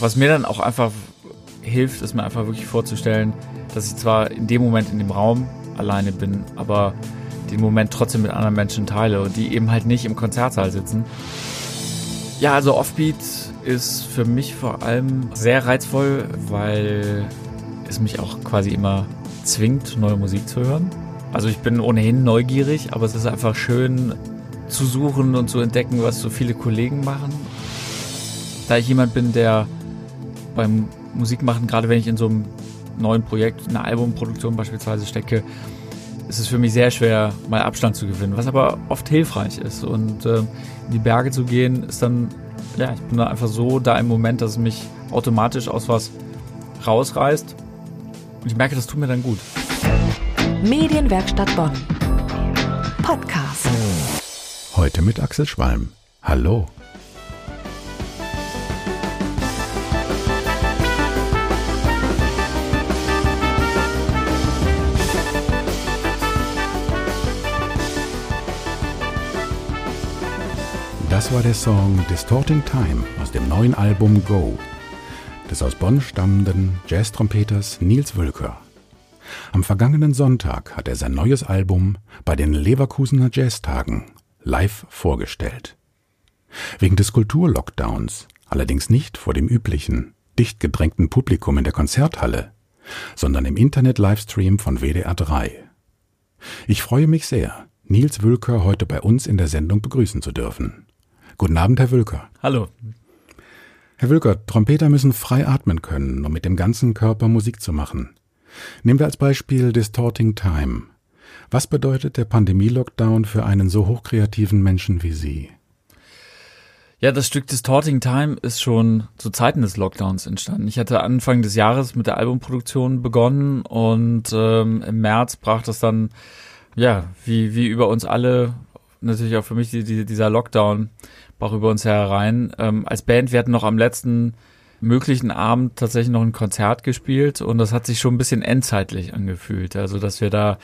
was mir dann auch einfach hilft, ist mir einfach wirklich vorzustellen, dass ich zwar in dem Moment in dem Raum alleine bin, aber den Moment trotzdem mit anderen Menschen teile und die eben halt nicht im Konzertsaal sitzen. Ja, also Offbeat ist für mich vor allem sehr reizvoll, weil es mich auch quasi immer zwingt, neue Musik zu hören. Also ich bin ohnehin neugierig, aber es ist einfach schön zu suchen und zu entdecken, was so viele Kollegen machen. Da ich jemand bin, der beim Musikmachen, gerade wenn ich in so einem neuen Projekt, eine Albumproduktion beispielsweise stecke, ist es für mich sehr schwer, mal Abstand zu gewinnen, was aber oft hilfreich ist. Und äh, in die Berge zu gehen, ist dann, ja, ich bin da einfach so da im Moment, dass es mich automatisch aus was rausreißt. Und ich merke, das tut mir dann gut. Medienwerkstatt Bonn. Podcast. Heute mit Axel Schwalm. Hallo. Das war der Song Distorting Time aus dem neuen Album Go des aus Bonn stammenden Jazz-Trompeters Nils Wülker. Am vergangenen Sonntag hat er sein neues Album bei den Leverkusener Jazztagen live vorgestellt. Wegen des Kulturlockdowns, allerdings nicht vor dem üblichen, dicht gedrängten Publikum in der Konzerthalle, sondern im Internet-Livestream von WDR 3. Ich freue mich sehr, Nils Wülker heute bei uns in der Sendung begrüßen zu dürfen. Guten Abend, Herr Wülker. Hallo. Herr Wülker, Trompeter müssen frei atmen können, um mit dem ganzen Körper Musik zu machen. Nehmen wir als Beispiel Distorting Time. Was bedeutet der Pandemie-Lockdown für einen so hochkreativen Menschen wie Sie? Ja, das Stück Distorting Time ist schon zu Zeiten des Lockdowns entstanden. Ich hatte Anfang des Jahres mit der Albumproduktion begonnen und ähm, im März brach das dann, ja, wie, wie über uns alle, natürlich auch für mich die, die, dieser Lockdown auch über uns herein. Ähm, als Band, wir hatten noch am letzten möglichen Abend tatsächlich noch ein Konzert gespielt und das hat sich schon ein bisschen endzeitlich angefühlt. Also, dass wir da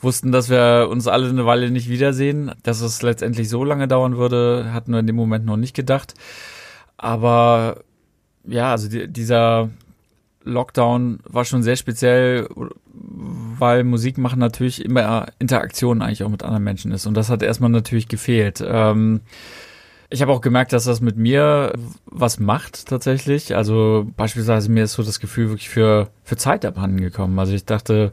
wussten, dass wir uns alle eine Weile nicht wiedersehen. Dass es letztendlich so lange dauern würde, hatten wir in dem Moment noch nicht gedacht. Aber ja, also die, dieser Lockdown war schon sehr speziell, weil Musik machen natürlich immer Interaktion eigentlich auch mit anderen Menschen ist. Und das hat erstmal natürlich gefehlt. Ähm, ich habe auch gemerkt, dass das mit mir was macht tatsächlich. Also beispielsweise mir ist so das Gefühl wirklich für, für Zeit abhanden gekommen. Also ich dachte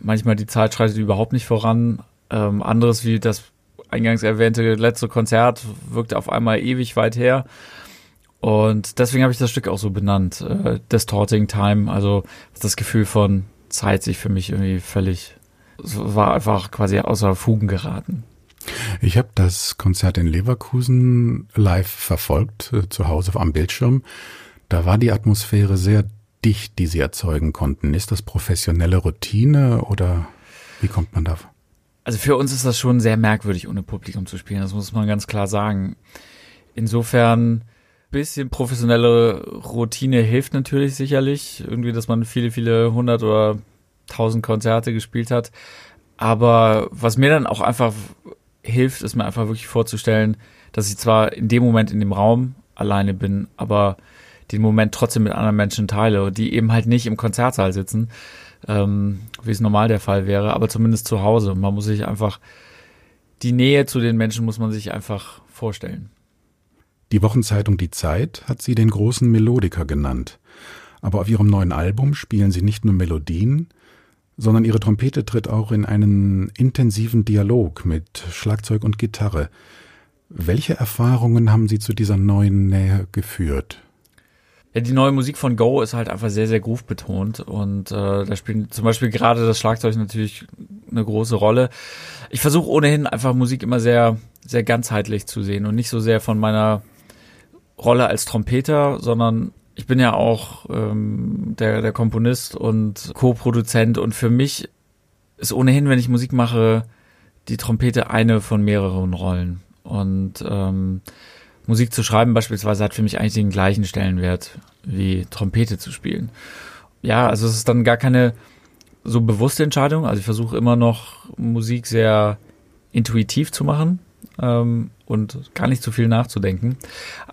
manchmal, die Zeit schreitet überhaupt nicht voran. Ähm, anderes wie das eingangs erwähnte letzte Konzert wirkte auf einmal ewig weit her. Und deswegen habe ich das Stück auch so benannt, äh, Distorting Time. Also das Gefühl von Zeit sich für mich irgendwie völlig, war einfach quasi außer Fugen geraten. Ich habe das Konzert in Leverkusen live verfolgt, äh, zu Hause am Bildschirm. Da war die Atmosphäre sehr dicht, die sie erzeugen konnten. Ist das professionelle Routine oder wie kommt man da? Also für uns ist das schon sehr merkwürdig, ohne Publikum zu spielen. Das muss man ganz klar sagen. Insofern bisschen professionelle Routine hilft natürlich sicherlich. Irgendwie, dass man viele, viele hundert oder tausend Konzerte gespielt hat. Aber was mir dann auch einfach hilft, es mir einfach wirklich vorzustellen, dass ich zwar in dem Moment in dem Raum alleine bin, aber den Moment trotzdem mit anderen Menschen teile, die eben halt nicht im Konzertsaal sitzen, ähm, wie es normal der Fall wäre, aber zumindest zu Hause. Man muss sich einfach, die Nähe zu den Menschen muss man sich einfach vorstellen. Die Wochenzeitung Die Zeit hat sie den großen Melodiker genannt. Aber auf ihrem neuen Album spielen sie nicht nur Melodien, sondern ihre Trompete tritt auch in einen intensiven Dialog mit Schlagzeug und Gitarre. Welche Erfahrungen haben Sie zu dieser neuen Nähe geführt? Ja, die neue Musik von Go ist halt einfach sehr, sehr groove betont und äh, da spielt zum Beispiel gerade das Schlagzeug natürlich eine große Rolle. Ich versuche ohnehin einfach Musik immer sehr, sehr ganzheitlich zu sehen und nicht so sehr von meiner Rolle als Trompeter, sondern ich bin ja auch ähm, der, der Komponist und Co-Produzent und für mich ist ohnehin, wenn ich Musik mache, die Trompete eine von mehreren Rollen. Und ähm, Musik zu schreiben beispielsweise hat für mich eigentlich den gleichen Stellenwert wie Trompete zu spielen. Ja, also es ist dann gar keine so bewusste Entscheidung. Also ich versuche immer noch Musik sehr intuitiv zu machen ähm, und gar nicht zu viel nachzudenken.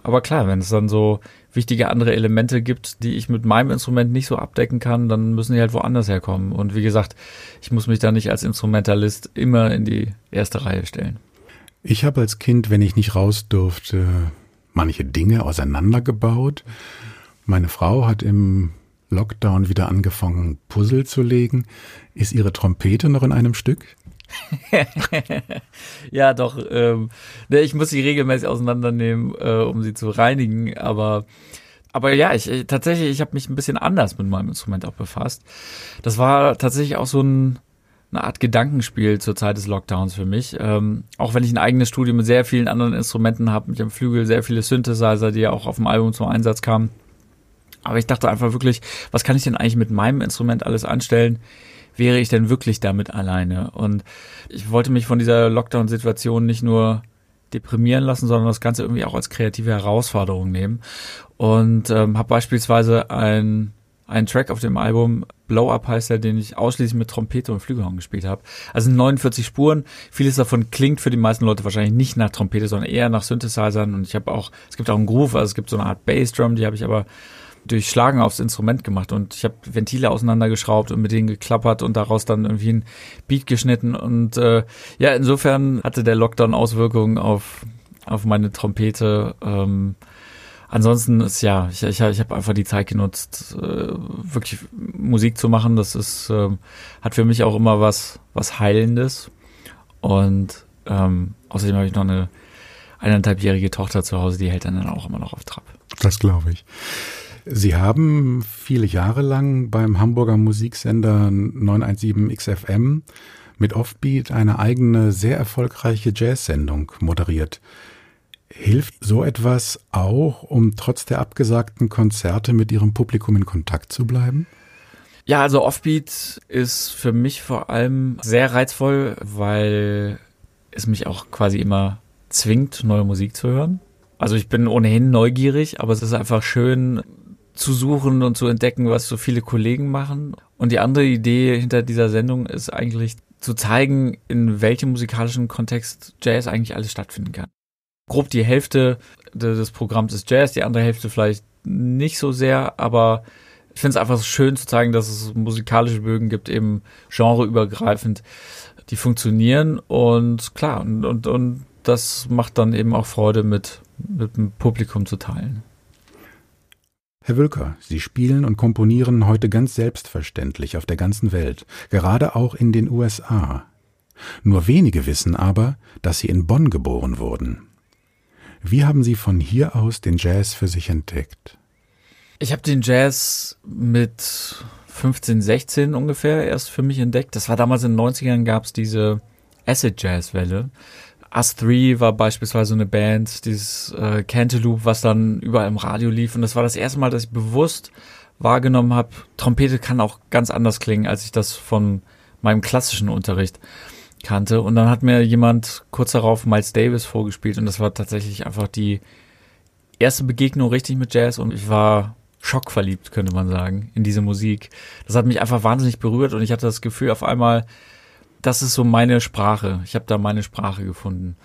Aber klar, wenn es dann so wichtige andere Elemente gibt, die ich mit meinem Instrument nicht so abdecken kann, dann müssen die halt woanders herkommen. Und wie gesagt, ich muss mich da nicht als Instrumentalist immer in die erste Reihe stellen. Ich habe als Kind, wenn ich nicht raus durfte, manche Dinge auseinandergebaut. Meine Frau hat im Lockdown wieder angefangen, Puzzle zu legen. Ist ihre Trompete noch in einem Stück? ja, doch. Ähm, ne, ich muss sie regelmäßig auseinandernehmen, äh, um sie zu reinigen. Aber, aber ja, ich, ich tatsächlich, ich habe mich ein bisschen anders mit meinem Instrument auch befasst. Das war tatsächlich auch so ein, eine Art Gedankenspiel zur Zeit des Lockdowns für mich. Ähm, auch wenn ich ein eigenes Studio mit sehr vielen anderen Instrumenten habe, mit dem Flügel sehr viele Synthesizer, die ja auch auf dem Album zum Einsatz kamen. Aber ich dachte einfach wirklich, was kann ich denn eigentlich mit meinem Instrument alles anstellen? Wäre ich denn wirklich damit alleine? Und ich wollte mich von dieser Lockdown-Situation nicht nur deprimieren lassen, sondern das Ganze irgendwie auch als kreative Herausforderung nehmen. Und ähm, habe beispielsweise ein einen Track auf dem Album, Blow Up heißt der, den ich ausschließlich mit Trompete und Flügelhorn gespielt habe. Also 49 Spuren. Vieles davon klingt für die meisten Leute wahrscheinlich nicht nach Trompete, sondern eher nach Synthesizern. Und ich habe auch, es gibt auch einen Groove, also es gibt so eine Art Bassdrum, die habe ich aber durch Schlagen aufs Instrument gemacht und ich habe Ventile auseinandergeschraubt und mit denen geklappert und daraus dann irgendwie ein Beat geschnitten und äh, ja, insofern hatte der Lockdown Auswirkungen auf, auf meine Trompete. Ähm, ansonsten ist ja, ich, ich, ich habe einfach die Zeit genutzt, äh, wirklich Musik zu machen. Das ist, äh, hat für mich auch immer was, was Heilendes. Und ähm, außerdem habe ich noch eine eineinhalbjährige Tochter zu Hause, die hält dann auch immer noch auf Trab. Das glaube ich. Sie haben viele Jahre lang beim Hamburger Musiksender 917 XFM mit Offbeat eine eigene, sehr erfolgreiche Jazz-Sendung moderiert. Hilft so etwas auch, um trotz der abgesagten Konzerte mit Ihrem Publikum in Kontakt zu bleiben? Ja, also Offbeat ist für mich vor allem sehr reizvoll, weil es mich auch quasi immer zwingt, neue Musik zu hören. Also ich bin ohnehin neugierig, aber es ist einfach schön, zu suchen und zu entdecken, was so viele Kollegen machen. Und die andere Idee hinter dieser Sendung ist eigentlich zu zeigen, in welchem musikalischen Kontext Jazz eigentlich alles stattfinden kann. Grob die Hälfte des Programms ist Jazz, die andere Hälfte vielleicht nicht so sehr, aber ich finde es einfach schön zu zeigen, dass es musikalische Bögen gibt, eben genreübergreifend, die funktionieren und klar, und, und, und das macht dann eben auch Freude mit, mit dem Publikum zu teilen. Herr Wülker, Sie spielen und komponieren heute ganz selbstverständlich auf der ganzen Welt, gerade auch in den USA. Nur wenige wissen aber, dass Sie in Bonn geboren wurden. Wie haben Sie von hier aus den Jazz für sich entdeckt? Ich habe den Jazz mit 15, 16 ungefähr erst für mich entdeckt. Das war damals in den 90ern gab es diese Acid Jazz Welle. Us 3 war beispielsweise eine Band, dieses äh, Cantaloupe, was dann überall im Radio lief. Und das war das erste Mal, dass ich bewusst wahrgenommen habe, Trompete kann auch ganz anders klingen, als ich das von meinem klassischen Unterricht kannte. Und dann hat mir jemand kurz darauf Miles Davis vorgespielt und das war tatsächlich einfach die erste Begegnung richtig mit Jazz und ich war schockverliebt, könnte man sagen, in diese Musik. Das hat mich einfach wahnsinnig berührt und ich hatte das Gefühl auf einmal, das ist so meine Sprache. Ich habe da meine Sprache gefunden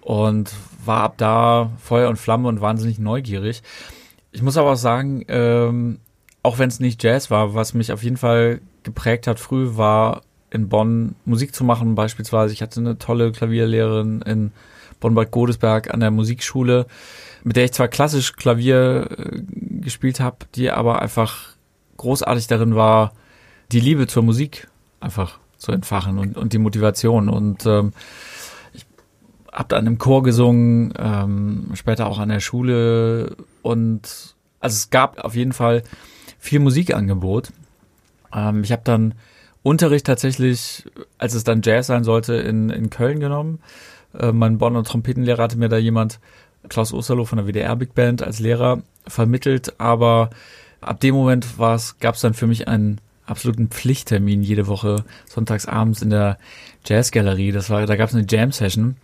und war ab da Feuer und Flamme und wahnsinnig neugierig. Ich muss aber auch sagen, ähm, auch wenn es nicht Jazz war, was mich auf jeden Fall geprägt hat früh, war in Bonn Musik zu machen. Beispielsweise, ich hatte eine tolle Klavierlehrerin in Bonn-Bad Godesberg an der Musikschule, mit der ich zwar klassisch Klavier äh, gespielt habe, die aber einfach großartig darin war, die Liebe zur Musik einfach zu entfachen und, und die Motivation. Und ähm, ich habe dann im Chor gesungen, ähm, später auch an der Schule und also es gab auf jeden Fall viel Musikangebot. Ähm, ich habe dann Unterricht tatsächlich, als es dann Jazz sein sollte, in, in Köln genommen. Äh, mein Bonner Trompetenlehrer hatte mir da jemand, Klaus Osterloh von der WDR Big Band als Lehrer vermittelt, aber ab dem Moment gab es dann für mich einen absoluten Pflichttermin jede Woche sonntags abends in der Jazzgalerie. Das war, da gab es eine Jam-Session.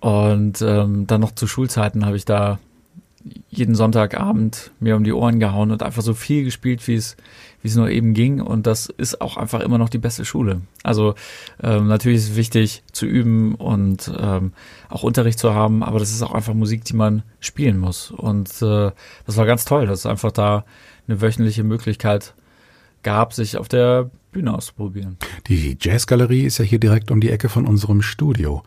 Und ähm, dann noch zu Schulzeiten habe ich da jeden Sonntagabend mir um die Ohren gehauen und einfach so viel gespielt, wie es wie es nur eben ging. Und das ist auch einfach immer noch die beste Schule. Also ähm, natürlich ist es wichtig zu üben und ähm, auch Unterricht zu haben, aber das ist auch einfach Musik, die man spielen muss. Und äh, das war ganz toll, dass es einfach da eine wöchentliche Möglichkeit gab, sich auf der Bühne auszuprobieren. Die Jazzgalerie ist ja hier direkt um die Ecke von unserem Studio.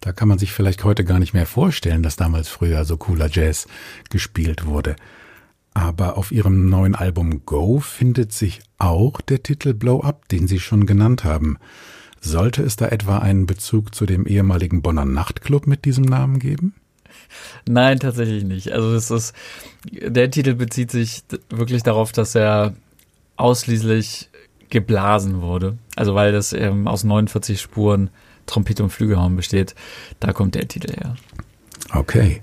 Da kann man sich vielleicht heute gar nicht mehr vorstellen, dass damals früher so cooler Jazz gespielt wurde. Aber auf ihrem neuen Album Go findet sich auch der Titel Blow Up, den Sie schon genannt haben. Sollte es da etwa einen Bezug zu dem ehemaligen Bonner Nachtclub mit diesem Namen geben? Nein, tatsächlich nicht. Also es ist, der Titel bezieht sich wirklich darauf, dass er ausschließlich geblasen wurde. Also weil das ähm, aus 49 Spuren Trompete und Flügelhorn besteht. Da kommt der Titel her. Okay.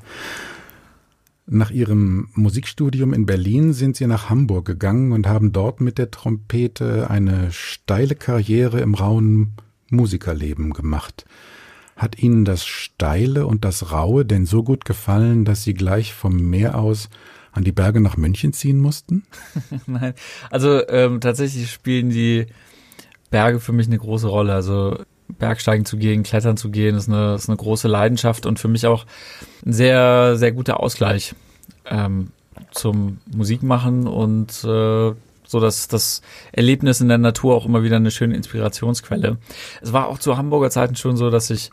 Nach ihrem Musikstudium in Berlin sind sie nach Hamburg gegangen und haben dort mit der Trompete eine steile Karriere im rauen Musikerleben gemacht. Hat Ihnen das Steile und das Raue denn so gut gefallen, dass Sie gleich vom Meer aus an die Berge nach München ziehen mussten? Nein, also ähm, tatsächlich spielen die Berge für mich eine große Rolle. Also Bergsteigen zu gehen, klettern zu gehen, ist eine, ist eine große Leidenschaft und für mich auch ein sehr, sehr guter Ausgleich ähm, zum Musikmachen und äh, so dass das Erlebnis in der Natur auch immer wieder eine schöne Inspirationsquelle. Es war auch zu Hamburger Zeiten schon so, dass ich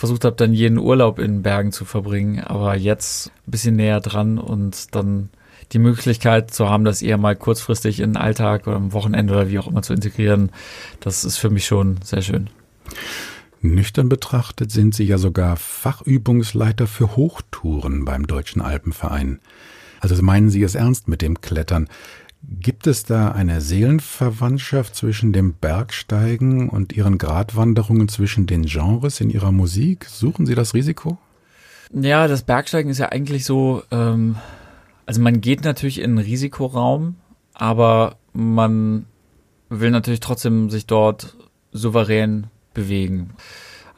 versucht habe, dann jeden Urlaub in Bergen zu verbringen, aber jetzt ein bisschen näher dran und dann die Möglichkeit zu haben, das eher mal kurzfristig in den Alltag oder am Wochenende oder wie auch immer zu integrieren, das ist für mich schon sehr schön. Nüchtern betrachtet sind Sie ja sogar Fachübungsleiter für Hochtouren beim Deutschen Alpenverein. Also meinen Sie es ernst mit dem Klettern. Gibt es da eine Seelenverwandtschaft zwischen dem Bergsteigen und Ihren Gratwanderungen zwischen den Genres in Ihrer Musik? Suchen Sie das Risiko? Ja, das Bergsteigen ist ja eigentlich so, ähm, also man geht natürlich in einen Risikoraum, aber man will natürlich trotzdem sich dort souverän bewegen.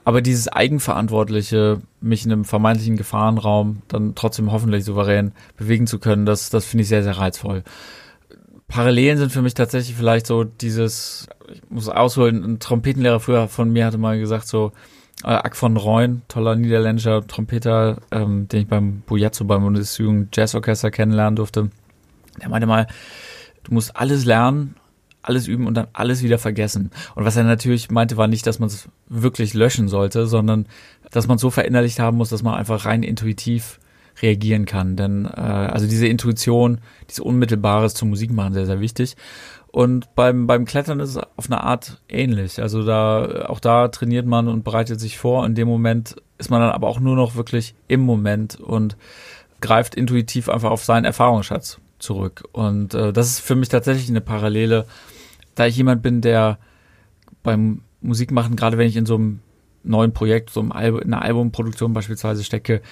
Aber dieses Eigenverantwortliche, mich in einem vermeintlichen Gefahrenraum dann trotzdem hoffentlich souverän bewegen zu können, das, das finde ich sehr, sehr reizvoll. Parallelen sind für mich tatsächlich vielleicht so dieses, ich muss ausholen, ein Trompetenlehrer früher von mir hatte mal gesagt, so, äh, Ack von Reun, toller niederländischer Trompeter, ähm, den ich beim Bujazzo beim Bundesjugend Jazzorchester kennenlernen durfte. Der meinte mal, du musst alles lernen, alles üben und dann alles wieder vergessen. Und was er natürlich meinte, war nicht, dass man es wirklich löschen sollte, sondern dass man so verinnerlicht haben muss, dass man einfach rein intuitiv reagieren kann. Denn äh, also diese Intuition, dieses Unmittelbares zum Musikmachen sehr, sehr wichtig. Und beim, beim Klettern ist es auf eine Art ähnlich. Also da, auch da trainiert man und bereitet sich vor. In dem Moment ist man dann aber auch nur noch wirklich im Moment und greift intuitiv einfach auf seinen Erfahrungsschatz zurück. Und äh, das ist für mich tatsächlich eine Parallele, da ich jemand bin, der beim Musikmachen, gerade wenn ich in so einem neuen Projekt, so einem Album, in einer Albumproduktion beispielsweise stecke,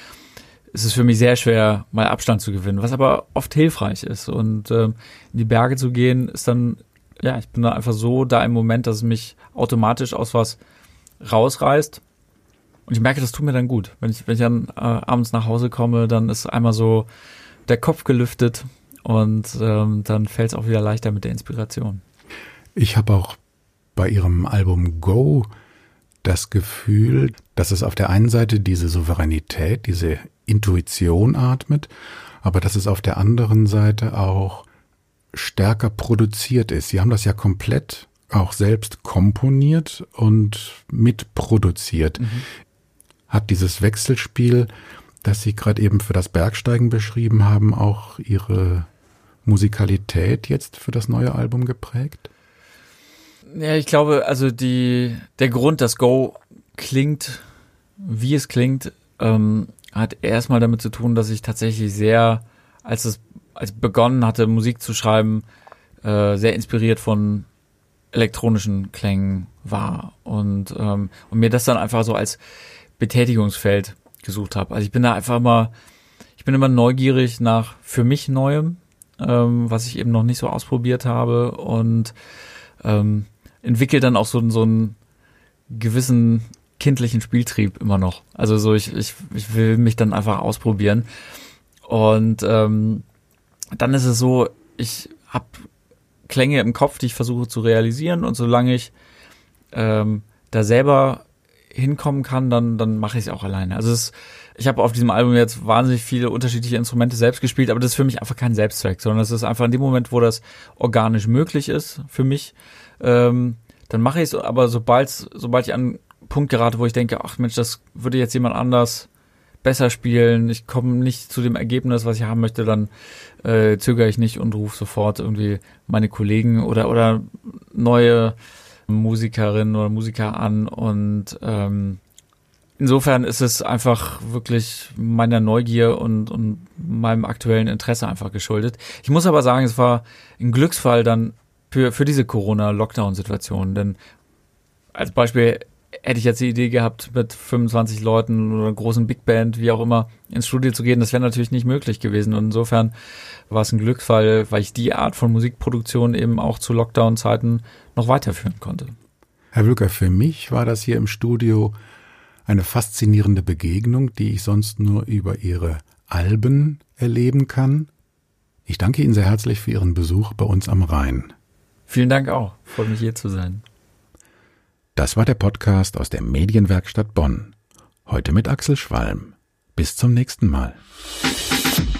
ist es für mich sehr schwer, mal Abstand zu gewinnen, was aber oft hilfreich ist. Und ähm, in die Berge zu gehen, ist dann, ja, ich bin da einfach so da im Moment, dass es mich automatisch aus was rausreißt. Und ich merke, das tut mir dann gut. Wenn ich, wenn ich dann äh, abends nach Hause komme, dann ist einmal so der Kopf gelüftet und ähm, dann fällt es auch wieder leichter mit der Inspiration. Ich habe auch bei Ihrem Album Go das Gefühl, dass es auf der einen Seite diese Souveränität, diese Intuition atmet, aber dass es auf der anderen Seite auch stärker produziert ist. Sie haben das ja komplett auch selbst komponiert und mitproduziert. Mhm. Hat dieses Wechselspiel, das Sie gerade eben für das Bergsteigen beschrieben haben, auch Ihre Musikalität jetzt für das neue Album geprägt? Ja, ich glaube, also die, der Grund, dass Go klingt, wie es klingt, ähm, hat erstmal damit zu tun, dass ich tatsächlich sehr, als es, als begonnen hatte, Musik zu schreiben, äh, sehr inspiriert von elektronischen Klängen war und, ähm, und mir das dann einfach so als Betätigungsfeld gesucht habe. Also ich bin da einfach immer, ich bin immer neugierig nach für mich Neuem, ähm, was ich eben noch nicht so ausprobiert habe und ähm, entwickle dann auch so, so einen gewissen kindlichen Spieltrieb immer noch. Also so, ich, ich, ich will mich dann einfach ausprobieren. Und ähm, dann ist es so, ich habe Klänge im Kopf, die ich versuche zu realisieren und solange ich ähm, da selber hinkommen kann, dann, dann mache ich es auch alleine. Also es, ich habe auf diesem Album jetzt wahnsinnig viele unterschiedliche Instrumente selbst gespielt, aber das ist für mich einfach kein Selbstzweck, sondern es ist einfach in dem Moment, wo das organisch möglich ist für mich, ähm, dann mache ich es, aber sobald, sobald ich an Punkt gerate, wo ich denke, ach Mensch, das würde jetzt jemand anders besser spielen, ich komme nicht zu dem Ergebnis, was ich haben möchte, dann äh, zögere ich nicht und rufe sofort irgendwie meine Kollegen oder, oder neue Musikerinnen oder Musiker an. Und ähm, insofern ist es einfach wirklich meiner Neugier und, und meinem aktuellen Interesse einfach geschuldet. Ich muss aber sagen, es war ein Glücksfall dann für, für diese Corona-Lockdown-Situation, denn als Beispiel hätte ich jetzt die Idee gehabt, mit 25 Leuten oder einer großen Big Band, wie auch immer, ins Studio zu gehen, das wäre natürlich nicht möglich gewesen. Und insofern war es ein Glücksfall, weil ich die Art von Musikproduktion eben auch zu Lockdown-Zeiten noch weiterführen konnte. Herr Wülker, für mich war das hier im Studio eine faszinierende Begegnung, die ich sonst nur über Ihre Alben erleben kann. Ich danke Ihnen sehr herzlich für Ihren Besuch bei uns am Rhein. Vielen Dank auch. Freut mich hier zu sein. Das war der Podcast aus der Medienwerkstatt Bonn. Heute mit Axel Schwalm. Bis zum nächsten Mal.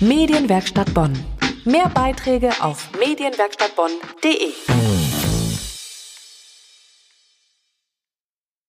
Medienwerkstatt Bonn. Mehr Beiträge auf medienwerkstattbonn.de.